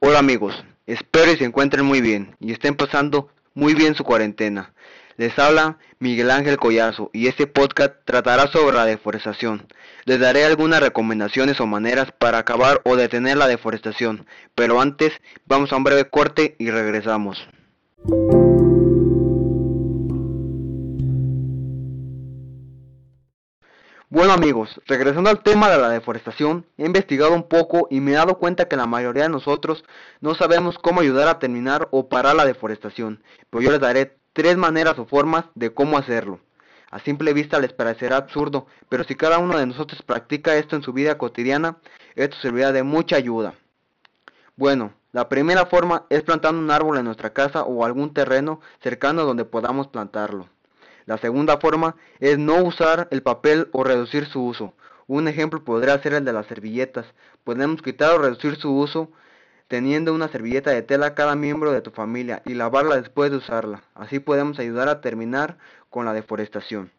Hola amigos, espero y se encuentren muy bien y estén pasando muy bien su cuarentena. Les habla Miguel Ángel Collazo y este podcast tratará sobre la deforestación. Les daré algunas recomendaciones o maneras para acabar o detener la deforestación, pero antes vamos a un breve corte y regresamos. Bueno amigos, regresando al tema de la deforestación, he investigado un poco y me he dado cuenta que la mayoría de nosotros no sabemos cómo ayudar a terminar o parar la deforestación, pero yo les daré tres maneras o formas de cómo hacerlo. A simple vista les parecerá absurdo, pero si cada uno de nosotros practica esto en su vida cotidiana, esto servirá de mucha ayuda. Bueno, la primera forma es plantando un árbol en nuestra casa o algún terreno cercano donde podamos plantarlo. La segunda forma es no usar el papel o reducir su uso. Un ejemplo podría ser el de las servilletas. Podemos quitar o reducir su uso teniendo una servilleta de tela cada miembro de tu familia y lavarla después de usarla. Así podemos ayudar a terminar con la deforestación.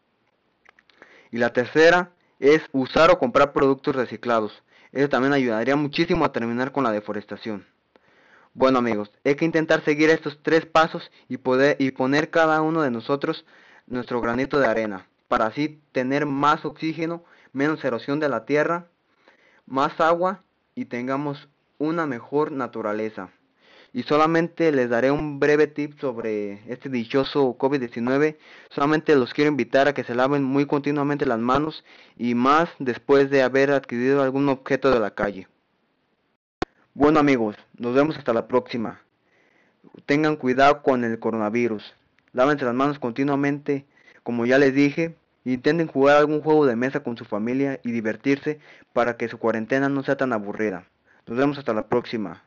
Y la tercera es usar o comprar productos reciclados. Eso también ayudaría muchísimo a terminar con la deforestación. Bueno amigos, hay que intentar seguir estos tres pasos y, poder, y poner cada uno de nosotros nuestro granito de arena, para así tener más oxígeno, menos erosión de la tierra, más agua y tengamos una mejor naturaleza. Y solamente les daré un breve tip sobre este dichoso COVID-19. Solamente los quiero invitar a que se laven muy continuamente las manos y más después de haber adquirido algún objeto de la calle. Bueno amigos, nos vemos hasta la próxima. Tengan cuidado con el coronavirus. Lávense las manos continuamente, como ya les dije. Intenten jugar algún juego de mesa con su familia y divertirse para que su cuarentena no sea tan aburrida. Nos vemos hasta la próxima.